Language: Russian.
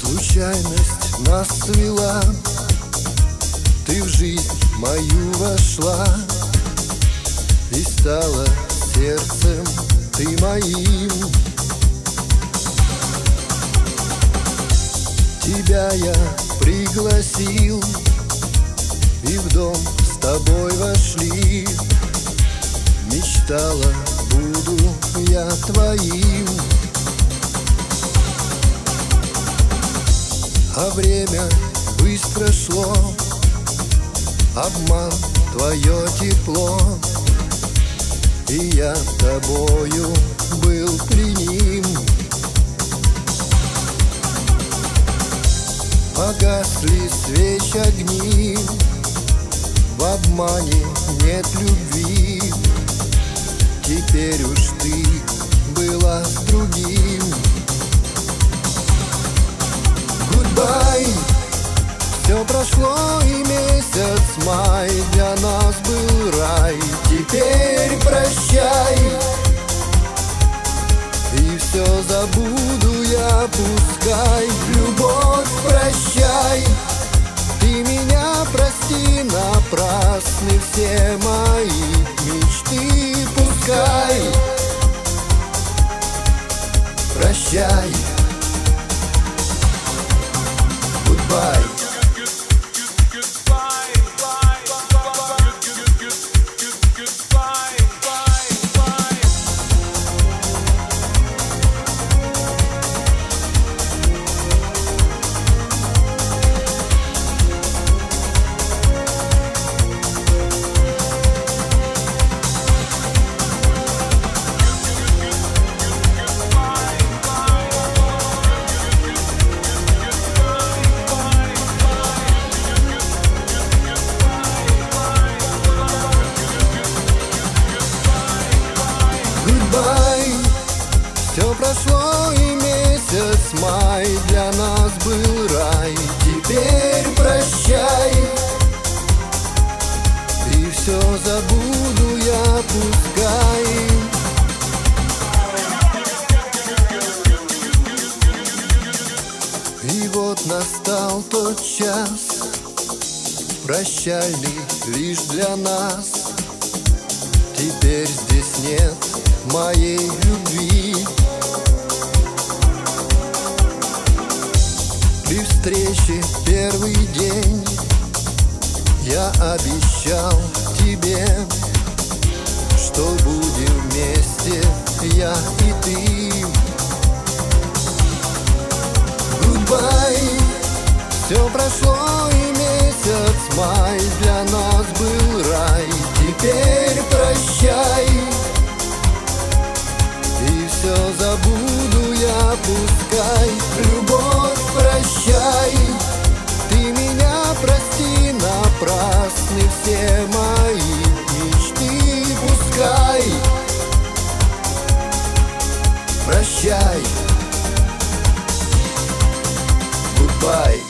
Случайность нас свела Ты в жизнь мою вошла стала сердцем ты моим. Тебя я пригласил И в дом с тобой вошли. Мечтала, буду я твоим. А время быстро шло Обман, твое тепло И я тобою был пленим Погасли свеч огни В обмане нет любви. Теперь Все мои мечты пускай. Прощай прошло месяц май Для нас был рай. Теперь прощай. И все забуду я, пускай. И вот настал тот час. Прощальный лишь для нас. Теперь здесь нет моей любви первый день. Я обещал тебе Что будем вместе я и ты. Goodbye. Все прошло и месяц май Для нас был рай. Теперь прощай. И все забуду я, пускай сны все мои мечты Пускай. Прощай. Goodbye.